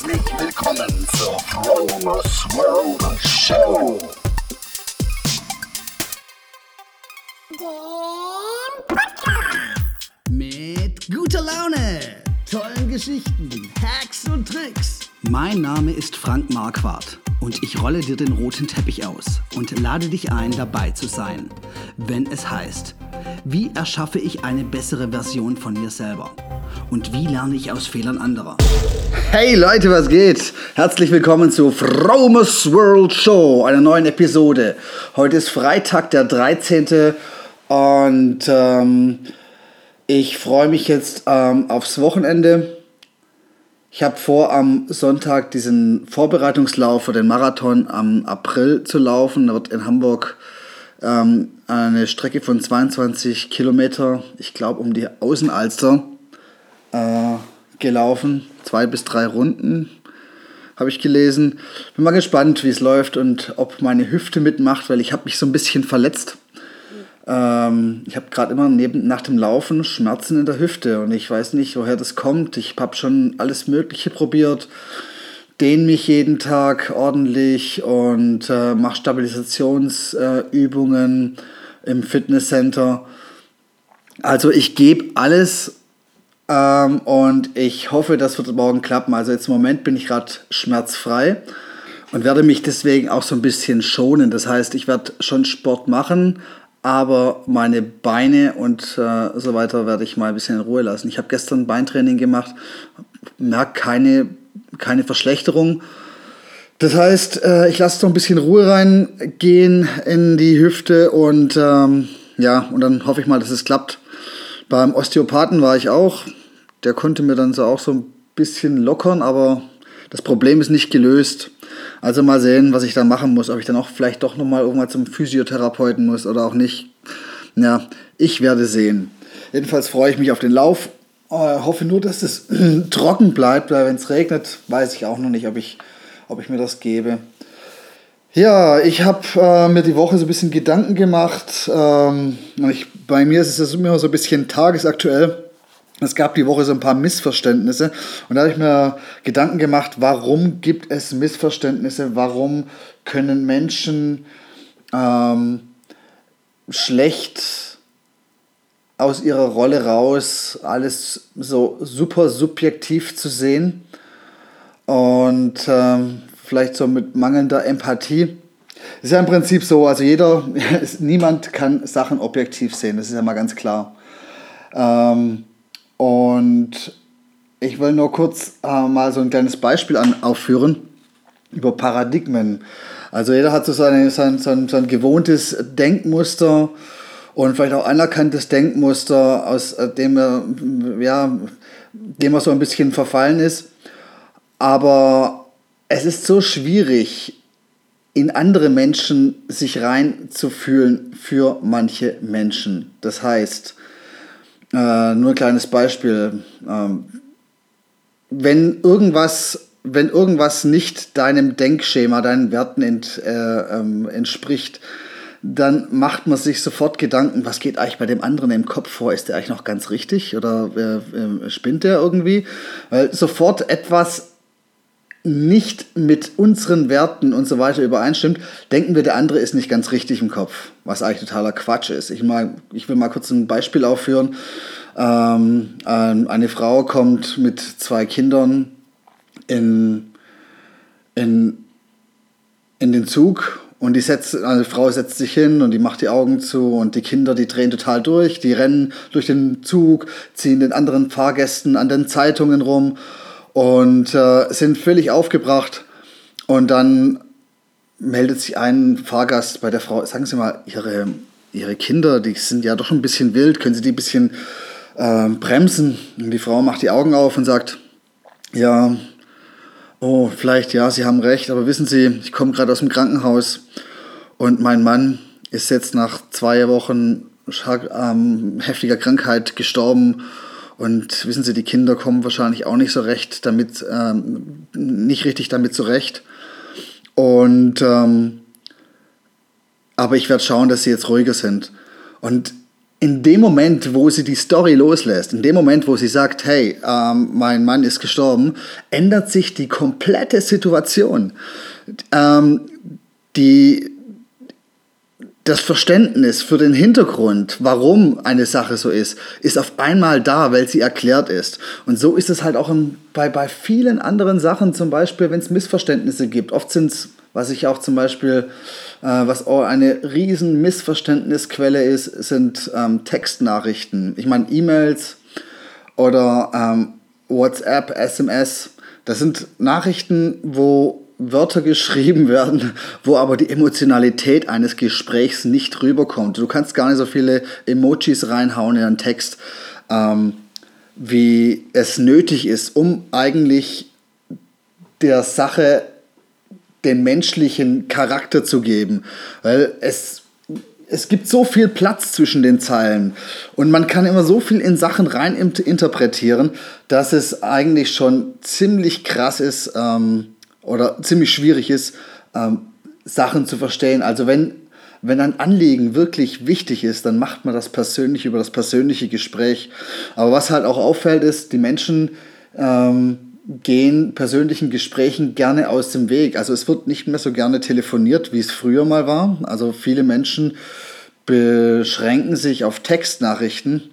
Herzlich willkommen zur Fromers World Show. Mit guter Laune, tollen Geschichten, Hacks und Tricks. Mein Name ist Frank Marquardt und ich rolle dir den roten Teppich aus und lade dich ein, dabei zu sein, wenn es heißt, wie erschaffe ich eine bessere Version von mir selber und wie lerne ich aus Fehlern anderer. Hey Leute, was geht? Herzlich willkommen zu Fromes World Show, einer neuen Episode. Heute ist Freitag, der 13. Und ähm, ich freue mich jetzt ähm, aufs Wochenende. Ich habe vor, am Sonntag diesen Vorbereitungslauf für den Marathon am April zu laufen. Da wird in Hamburg ähm, eine Strecke von 22 Kilometer, ich glaube um die Außenalster, äh, gelaufen. Zwei bis drei Runden habe ich gelesen. Bin mal gespannt, wie es läuft und ob meine Hüfte mitmacht, weil ich habe mich so ein bisschen verletzt. Ähm, ich habe gerade immer neben, nach dem Laufen Schmerzen in der Hüfte und ich weiß nicht, woher das kommt. Ich habe schon alles Mögliche probiert, dehne mich jeden Tag ordentlich und äh, mache Stabilisationsübungen äh, im Fitnesscenter. Also ich gebe alles ähm, und ich hoffe, das wird morgen klappen. Also jetzt im Moment bin ich gerade schmerzfrei und werde mich deswegen auch so ein bisschen schonen. Das heißt, ich werde schon Sport machen, aber meine Beine und äh, so weiter werde ich mal ein bisschen in Ruhe lassen. Ich habe gestern Beintraining gemacht, merke keine, keine Verschlechterung. Das heißt, äh, ich lasse noch ein bisschen Ruhe reingehen in die Hüfte und ähm, ja, und dann hoffe ich mal, dass es klappt. Beim Osteopathen war ich auch. Der konnte mir dann so auch so ein bisschen lockern, aber das Problem ist nicht gelöst. Also mal sehen, was ich dann machen muss, ob ich dann auch vielleicht doch nochmal irgendwann zum Physiotherapeuten muss oder auch nicht. Ja, ich werde sehen. Jedenfalls freue ich mich auf den Lauf. Äh, hoffe nur, dass es trocken bleibt, weil wenn es regnet, weiß ich auch noch nicht, ob ich, ob ich mir das gebe. Ja, ich habe äh, mir die Woche so ein bisschen Gedanken gemacht. Ähm, ich, bei mir ist es immer so ein bisschen tagesaktuell. Es gab die Woche so ein paar Missverständnisse und da habe ich mir Gedanken gemacht, warum gibt es Missverständnisse, warum können Menschen ähm, schlecht aus ihrer Rolle raus alles so super subjektiv zu sehen und ähm, vielleicht so mit mangelnder Empathie. ist ja im Prinzip so, also jeder, niemand kann Sachen objektiv sehen, das ist ja mal ganz klar. Ähm, und ich will nur kurz äh, mal so ein kleines Beispiel an, aufführen über Paradigmen. Also jeder hat so seine, sein, sein, sein gewohntes Denkmuster und vielleicht auch anerkanntes Denkmuster, aus äh, dem er, ja, dem er so ein bisschen verfallen ist. Aber es ist so schwierig, in andere Menschen sich reinzufühlen für manche Menschen. Das heißt, äh, nur ein kleines Beispiel. Ähm, wenn irgendwas, wenn irgendwas nicht deinem Denkschema, deinen Werten ent, äh, ähm, entspricht, dann macht man sich sofort Gedanken, was geht eigentlich bei dem anderen im Kopf vor? Ist der eigentlich noch ganz richtig oder äh, spinnt der irgendwie? Weil sofort etwas nicht mit unseren Werten und so weiter übereinstimmt, denken wir, der andere ist nicht ganz richtig im Kopf, was eigentlich totaler Quatsch ist. Ich, mal, ich will mal kurz ein Beispiel aufführen. Ähm, eine Frau kommt mit zwei Kindern in, in, in den Zug und die setzt, eine Frau setzt sich hin und die macht die Augen zu und die Kinder, die drehen total durch, die rennen durch den Zug, ziehen den anderen Fahrgästen an den Zeitungen rum und äh, sind völlig aufgebracht. Und dann meldet sich ein Fahrgast bei der Frau, sagen Sie mal, Ihre, Ihre Kinder, die sind ja doch ein bisschen wild, können Sie die ein bisschen äh, bremsen? Und die Frau macht die Augen auf und sagt, ja, oh, vielleicht ja, Sie haben recht, aber wissen Sie, ich komme gerade aus dem Krankenhaus und mein Mann ist jetzt nach zwei Wochen ähm, heftiger Krankheit gestorben und wissen Sie, die Kinder kommen wahrscheinlich auch nicht so recht damit, ähm, nicht richtig damit zurecht. Und ähm, aber ich werde schauen, dass sie jetzt ruhiger sind. Und in dem Moment, wo sie die Story loslässt, in dem Moment, wo sie sagt, hey, ähm, mein Mann ist gestorben, ändert sich die komplette Situation. Ähm, die, das Verständnis für den Hintergrund, warum eine Sache so ist, ist auf einmal da, weil sie erklärt ist. Und so ist es halt auch im, bei, bei vielen anderen Sachen, zum Beispiel, wenn es Missverständnisse gibt. Oft sind es, was ich auch zum Beispiel, äh, was auch eine riesen Missverständnisquelle ist, sind ähm, Textnachrichten. Ich meine, E-Mails oder ähm, WhatsApp, SMS. Das sind Nachrichten, wo Wörter geschrieben werden, wo aber die Emotionalität eines Gesprächs nicht rüberkommt. Du kannst gar nicht so viele Emojis reinhauen in einen Text, ähm, wie es nötig ist, um eigentlich der Sache den menschlichen Charakter zu geben. Weil es, es gibt so viel Platz zwischen den Zeilen und man kann immer so viel in Sachen rein interpretieren, dass es eigentlich schon ziemlich krass ist, ähm, oder ziemlich schwierig ist, ähm, Sachen zu verstehen. Also wenn, wenn ein Anliegen wirklich wichtig ist, dann macht man das persönlich über das persönliche Gespräch. Aber was halt auch auffällt, ist, die Menschen ähm, gehen persönlichen Gesprächen gerne aus dem Weg. Also es wird nicht mehr so gerne telefoniert, wie es früher mal war. Also viele Menschen beschränken sich auf Textnachrichten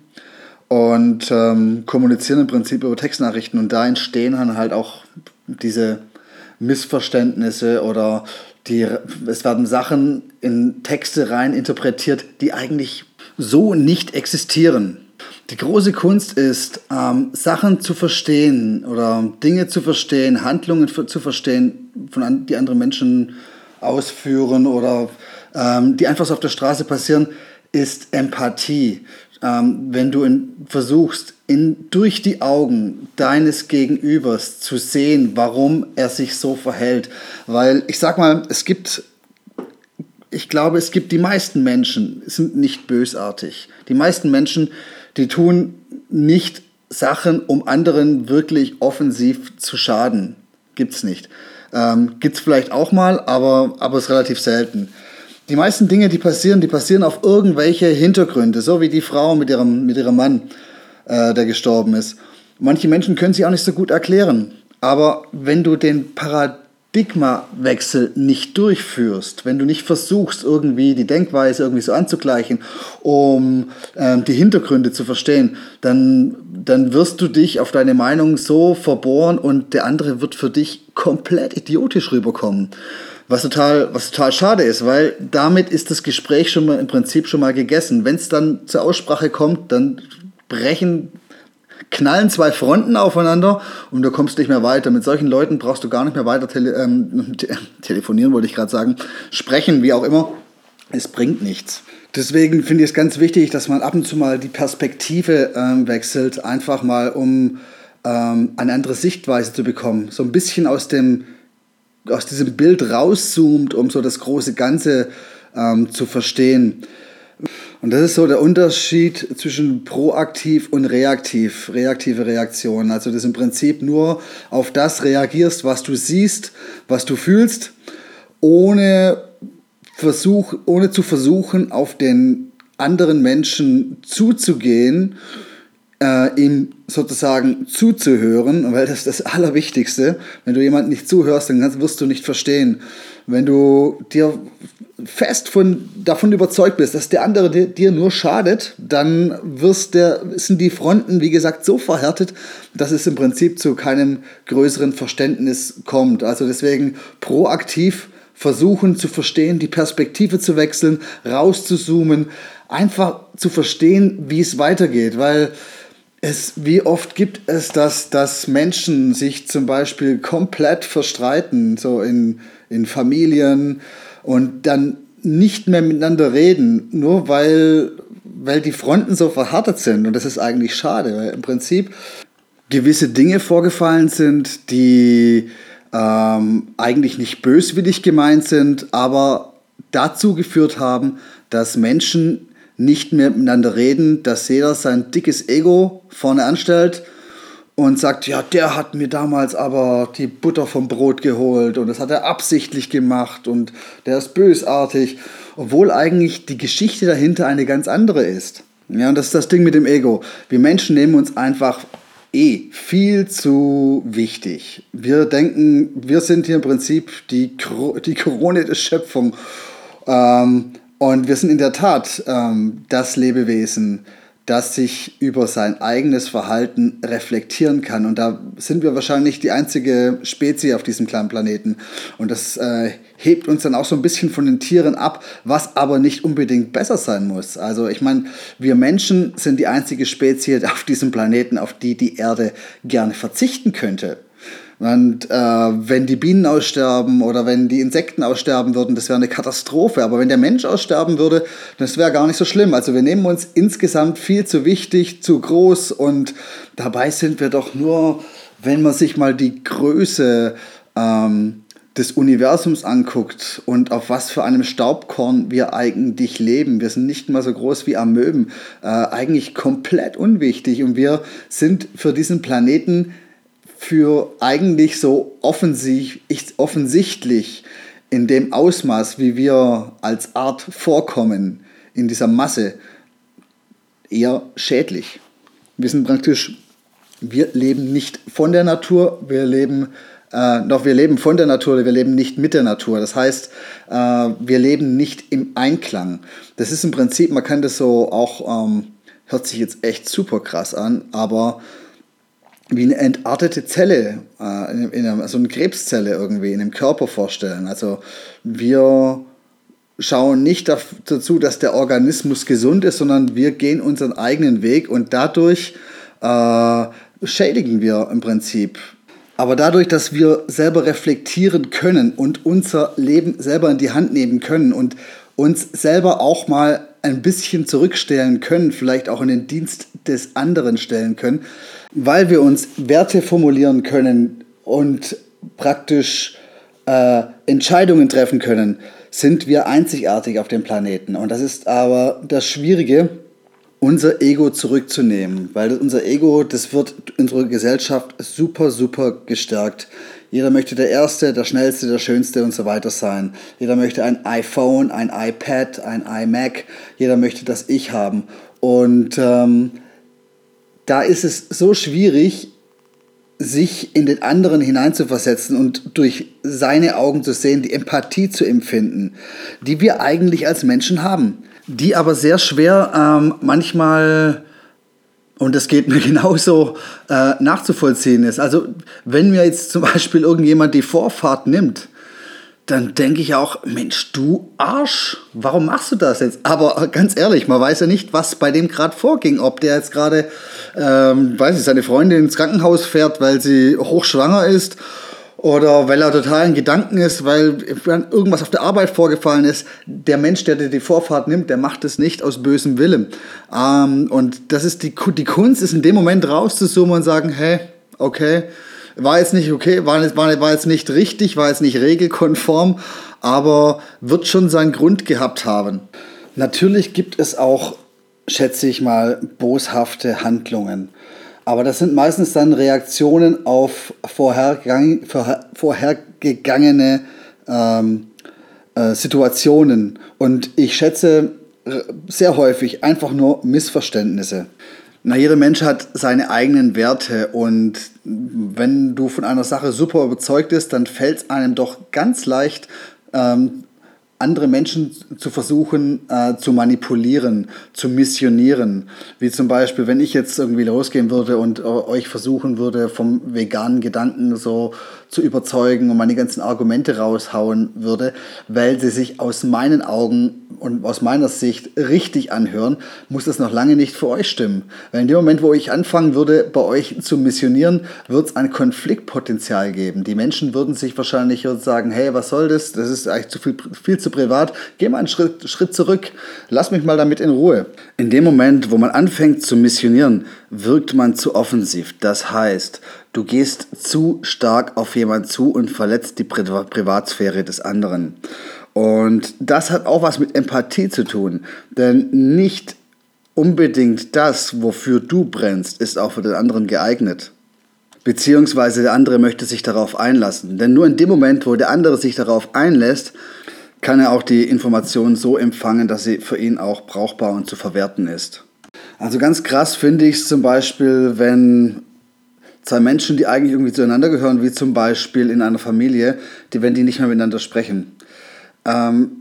und ähm, kommunizieren im Prinzip über Textnachrichten. Und da entstehen dann halt auch diese Missverständnisse oder die, es werden Sachen in Texte rein interpretiert, die eigentlich so nicht existieren. Die große Kunst ist, ähm, Sachen zu verstehen oder Dinge zu verstehen, Handlungen zu verstehen, von an, die andere Menschen ausführen oder ähm, die einfach so auf der Straße passieren, ist Empathie. Ähm, wenn du in, versuchst, in, durch die Augen deines Gegenübers zu sehen, warum er sich so verhält. Weil ich sag mal, es gibt, ich glaube, es gibt die meisten Menschen, sind nicht bösartig. Die meisten Menschen, die tun nicht Sachen, um anderen wirklich offensiv zu schaden. Gibt's nicht. Ähm, gibt's vielleicht auch mal, aber, aber ist relativ selten. Die meisten Dinge, die passieren, die passieren auf irgendwelche Hintergründe, so wie die Frau mit ihrem, mit ihrem Mann äh, der gestorben ist. Manche Menschen können sich auch nicht so gut erklären. Aber wenn du den Paradigmawechsel nicht durchführst, wenn du nicht versuchst, irgendwie die Denkweise irgendwie so anzugleichen, um ähm, die Hintergründe zu verstehen, dann, dann wirst du dich auf deine Meinung so verbohren und der andere wird für dich komplett idiotisch rüberkommen. Was total, was total schade ist, weil damit ist das Gespräch schon mal im Prinzip schon mal gegessen. Wenn es dann zur Aussprache kommt, dann brechen, knallen zwei Fronten aufeinander und du kommst nicht mehr weiter. Mit solchen Leuten brauchst du gar nicht mehr weiter tele ähm, te telefonieren, wollte ich gerade sagen, sprechen, wie auch immer. Es bringt nichts. Deswegen finde ich es ganz wichtig, dass man ab und zu mal die Perspektive ähm, wechselt, einfach mal um ähm, eine andere Sichtweise zu bekommen. So ein bisschen aus, dem, aus diesem Bild rauszoomt, um so das große Ganze ähm, zu verstehen. Und das ist so der Unterschied zwischen proaktiv und reaktiv, reaktive Reaktion. Also dass im Prinzip nur auf das reagierst, was du siehst, was du fühlst, ohne, Versuch, ohne zu versuchen, auf den anderen Menschen zuzugehen, äh, ihm sozusagen zuzuhören, weil das ist das Allerwichtigste. Wenn du jemandem nicht zuhörst, dann wirst du nicht verstehen. Wenn du dir fest von, davon überzeugt bist, dass der andere dir nur schadet, dann wirst der, sind die Fronten, wie gesagt, so verhärtet, dass es im Prinzip zu keinem größeren Verständnis kommt. Also deswegen proaktiv versuchen zu verstehen, die Perspektive zu wechseln, rauszuzoomen, einfach zu verstehen, wie es weitergeht, weil es, wie oft gibt es das, dass Menschen sich zum Beispiel komplett verstreiten, so in, in Familien, und dann nicht mehr miteinander reden, nur weil, weil die Fronten so verhärtet sind. Und das ist eigentlich schade, weil im Prinzip gewisse Dinge vorgefallen sind, die ähm, eigentlich nicht böswillig gemeint sind, aber dazu geführt haben, dass Menschen nicht mehr miteinander reden, dass jeder sein dickes Ego vorne anstellt und sagt, ja, der hat mir damals aber die Butter vom Brot geholt und das hat er absichtlich gemacht und der ist bösartig, obwohl eigentlich die Geschichte dahinter eine ganz andere ist. Ja, und das ist das Ding mit dem Ego. Wir Menschen nehmen uns einfach eh viel zu wichtig. Wir denken, wir sind hier im Prinzip die, die Krone der Schöpfung. Ähm, und wir sind in der Tat ähm, das Lebewesen, das sich über sein eigenes Verhalten reflektieren kann. Und da sind wir wahrscheinlich die einzige Spezie auf diesem kleinen Planeten. Und das äh, hebt uns dann auch so ein bisschen von den Tieren ab, was aber nicht unbedingt besser sein muss. Also ich meine, wir Menschen sind die einzige Spezie auf diesem Planeten, auf die die Erde gerne verzichten könnte. Und äh, wenn die Bienen aussterben oder wenn die Insekten aussterben würden, das wäre eine Katastrophe. Aber wenn der Mensch aussterben würde, das wäre gar nicht so schlimm. Also wir nehmen uns insgesamt viel zu wichtig, zu groß und dabei sind wir doch nur, wenn man sich mal die Größe ähm, des Universums anguckt und auf was für einem Staubkorn wir eigentlich leben. Wir sind nicht mal so groß wie Amöben, äh, eigentlich komplett unwichtig und wir sind für diesen Planeten für eigentlich so offensichtlich in dem Ausmaß, wie wir als Art vorkommen, in dieser Masse, eher schädlich. Wir sind praktisch, wir leben nicht von der Natur, wir leben äh, doch wir leben von der Natur, wir leben nicht mit der Natur. Das heißt, äh, wir leben nicht im Einklang. Das ist im Prinzip, man kann das so auch, ähm, hört sich jetzt echt super krass an, aber wie eine entartete Zelle, äh, in, in einer, so eine Krebszelle irgendwie in dem Körper vorstellen. Also wir schauen nicht dazu, dass der Organismus gesund ist, sondern wir gehen unseren eigenen Weg und dadurch äh, schädigen wir im Prinzip. Aber dadurch, dass wir selber reflektieren können und unser Leben selber in die Hand nehmen können und uns selber auch mal ein bisschen zurückstellen können, vielleicht auch in den Dienst des anderen stellen können, weil wir uns Werte formulieren können und praktisch äh, Entscheidungen treffen können, sind wir einzigartig auf dem Planeten. Und das ist aber das Schwierige, unser Ego zurückzunehmen, weil unser Ego, das wird in unserer Gesellschaft super, super gestärkt. Jeder möchte der Erste, der Schnellste, der Schönste und so weiter sein. Jeder möchte ein iPhone, ein iPad, ein iMac. Jeder möchte das Ich haben. Und ähm, da ist es so schwierig, sich in den anderen hineinzuversetzen und durch seine Augen zu sehen, die Empathie zu empfinden, die wir eigentlich als Menschen haben, die aber sehr schwer ähm, manchmal, und das geht mir genauso, äh, nachzuvollziehen ist. Also wenn mir jetzt zum Beispiel irgendjemand die Vorfahrt nimmt, dann denke ich auch, Mensch, du Arsch, warum machst du das jetzt? Aber ganz ehrlich, man weiß ja nicht, was bei dem gerade vorging. Ob der jetzt gerade, ähm, weiß ich, seine Freundin ins Krankenhaus fährt, weil sie hochschwanger ist oder weil er total in Gedanken ist, weil irgendwas auf der Arbeit vorgefallen ist. Der Mensch, der dir die Vorfahrt nimmt, der macht es nicht aus bösem Willen. Ähm, und das ist die, die Kunst, ist in dem Moment rauszuzoomen und sagen, hey, okay, war jetzt nicht okay, war, war, war jetzt nicht richtig, war jetzt nicht regelkonform, aber wird schon seinen Grund gehabt haben. Natürlich gibt es auch, schätze ich mal, boshafte Handlungen. Aber das sind meistens dann Reaktionen auf vorhergang, vorher, vorhergegangene ähm, äh, Situationen. Und ich schätze sehr häufig einfach nur Missverständnisse. Na, jeder Mensch hat seine eigenen Werte und wenn du von einer Sache super überzeugt bist, dann fällt es einem doch ganz leicht, ähm, andere Menschen zu versuchen äh, zu manipulieren, zu missionieren. Wie zum Beispiel, wenn ich jetzt irgendwie losgehen würde und äh, euch versuchen würde, vom veganen Gedanken so zu überzeugen und meine ganzen Argumente raushauen würde, weil sie sich aus meinen Augen und aus meiner Sicht richtig anhören, muss das noch lange nicht für euch stimmen. Weil in dem Moment, wo ich anfangen würde, bei euch zu missionieren, wird es ein Konfliktpotenzial geben. Die Menschen würden sich wahrscheinlich sagen, hey, was soll das? Das ist eigentlich zu viel, viel zu privat. Geh mal einen Schritt, Schritt zurück. Lass mich mal damit in Ruhe. In dem Moment, wo man anfängt zu missionieren, wirkt man zu offensiv. Das heißt, du gehst zu stark auf jemanden zu und verletzt die Pri Privatsphäre des anderen. Und das hat auch was mit Empathie zu tun. Denn nicht unbedingt das, wofür du brennst, ist auch für den anderen geeignet. Beziehungsweise der andere möchte sich darauf einlassen. Denn nur in dem Moment, wo der andere sich darauf einlässt, kann er auch die Information so empfangen, dass sie für ihn auch brauchbar und zu verwerten ist. Also ganz krass finde ich es zum Beispiel, wenn zwei Menschen, die eigentlich irgendwie zueinander gehören, wie zum Beispiel in einer Familie, die, wenn die nicht mehr miteinander sprechen. Ähm,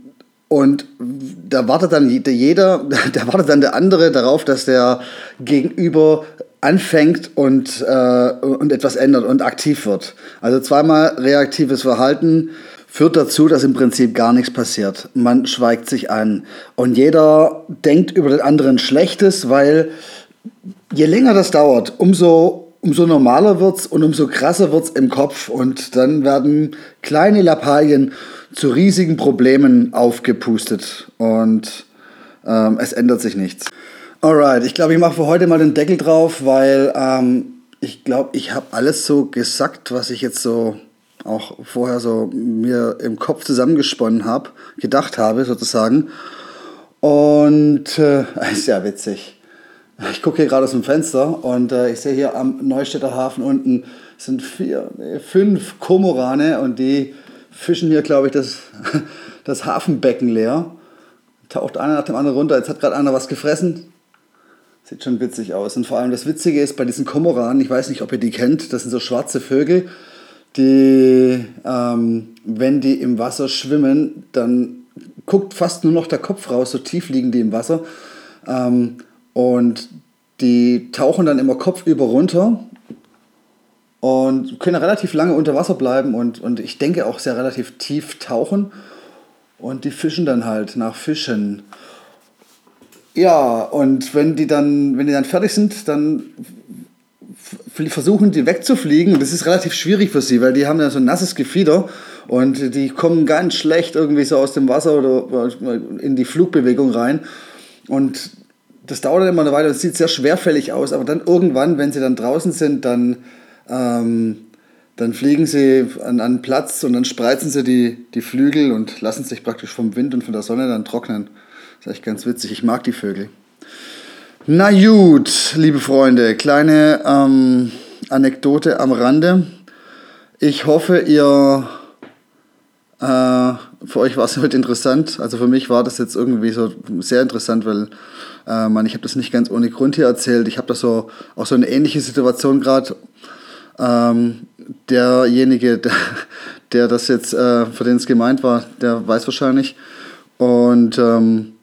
und da wartet dann jeder, da wartet dann der andere darauf, dass der Gegenüber anfängt und, äh, und etwas ändert und aktiv wird. Also zweimal reaktives Verhalten führt dazu, dass im Prinzip gar nichts passiert. Man schweigt sich an. Und jeder denkt über den anderen Schlechtes, weil je länger das dauert, umso, umso normaler es und umso krasser wird es im Kopf. Und dann werden kleine Lappalien zu riesigen Problemen aufgepustet. Und ähm, es ändert sich nichts. Alright, ich glaube, ich mache für heute mal den Deckel drauf, weil ähm, ich glaube, ich habe alles so gesagt, was ich jetzt so auch vorher so mir im Kopf zusammengesponnen habe, gedacht habe sozusagen. Und äh, ist ja witzig. Ich gucke hier gerade aus dem Fenster und äh, ich sehe hier am Neustädter Hafen unten sind vier, nee, fünf Komorane und die fischen hier, glaube ich, das, das Hafenbecken leer. Taucht einer nach dem anderen runter. Jetzt hat gerade einer was gefressen. Sieht schon witzig aus. Und vor allem das Witzige ist bei diesen Komoranen, ich weiß nicht, ob ihr die kennt, das sind so schwarze Vögel die, ähm, wenn die im Wasser schwimmen, dann guckt fast nur noch der Kopf raus, so tief liegen die im Wasser. Ähm, und die tauchen dann immer kopfüber runter und können relativ lange unter Wasser bleiben und, und ich denke auch sehr relativ tief tauchen. Und die fischen dann halt nach Fischen. Ja, und wenn die dann, wenn die dann fertig sind, dann versuchen die wegzufliegen. Das ist relativ schwierig für sie, weil die haben ja so ein nasses Gefieder und die kommen ganz schlecht irgendwie so aus dem Wasser oder in die Flugbewegung rein. Und das dauert dann immer eine Weile, das sieht sehr schwerfällig aus, aber dann irgendwann, wenn sie dann draußen sind, dann, ähm, dann fliegen sie an einen Platz und dann spreizen sie die, die Flügel und lassen sich praktisch vom Wind und von der Sonne dann trocknen. Das ist echt ganz witzig. Ich mag die Vögel. Na gut, liebe Freunde, kleine ähm, Anekdote am Rande. Ich hoffe, ihr äh, für euch war es heute interessant. Also für mich war das jetzt irgendwie so sehr interessant, weil äh, man, ich habe das nicht ganz ohne Grund hier erzählt. Ich habe da so auch so eine ähnliche Situation gerade. Ähm, derjenige, der, der, das jetzt, äh, für den es gemeint war, der weiß wahrscheinlich. Und ähm,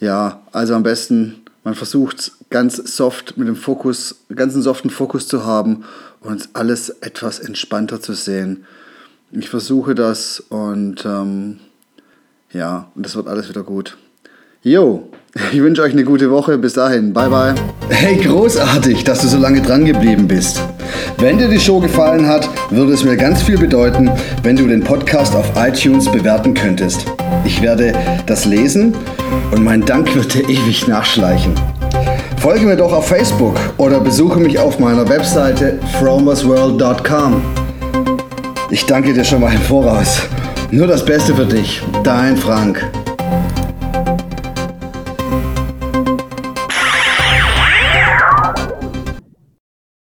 ja, also am besten man versucht ganz soft mit dem Fokus, ganzen soften Fokus zu haben und alles etwas entspannter zu sehen. Ich versuche das und ähm, ja, und das wird alles wieder gut. Jo, ich wünsche euch eine gute Woche. Bis dahin. Bye, bye. Hey, großartig, dass du so lange dran geblieben bist. Wenn dir die Show gefallen hat, würde es mir ganz viel bedeuten, wenn du den Podcast auf iTunes bewerten könntest. Ich werde das lesen und mein Dank wird dir ewig nachschleichen. Folge mir doch auf Facebook oder besuche mich auf meiner Webseite fromersworld.com. Ich danke dir schon mal im Voraus. Nur das Beste für dich, dein Frank.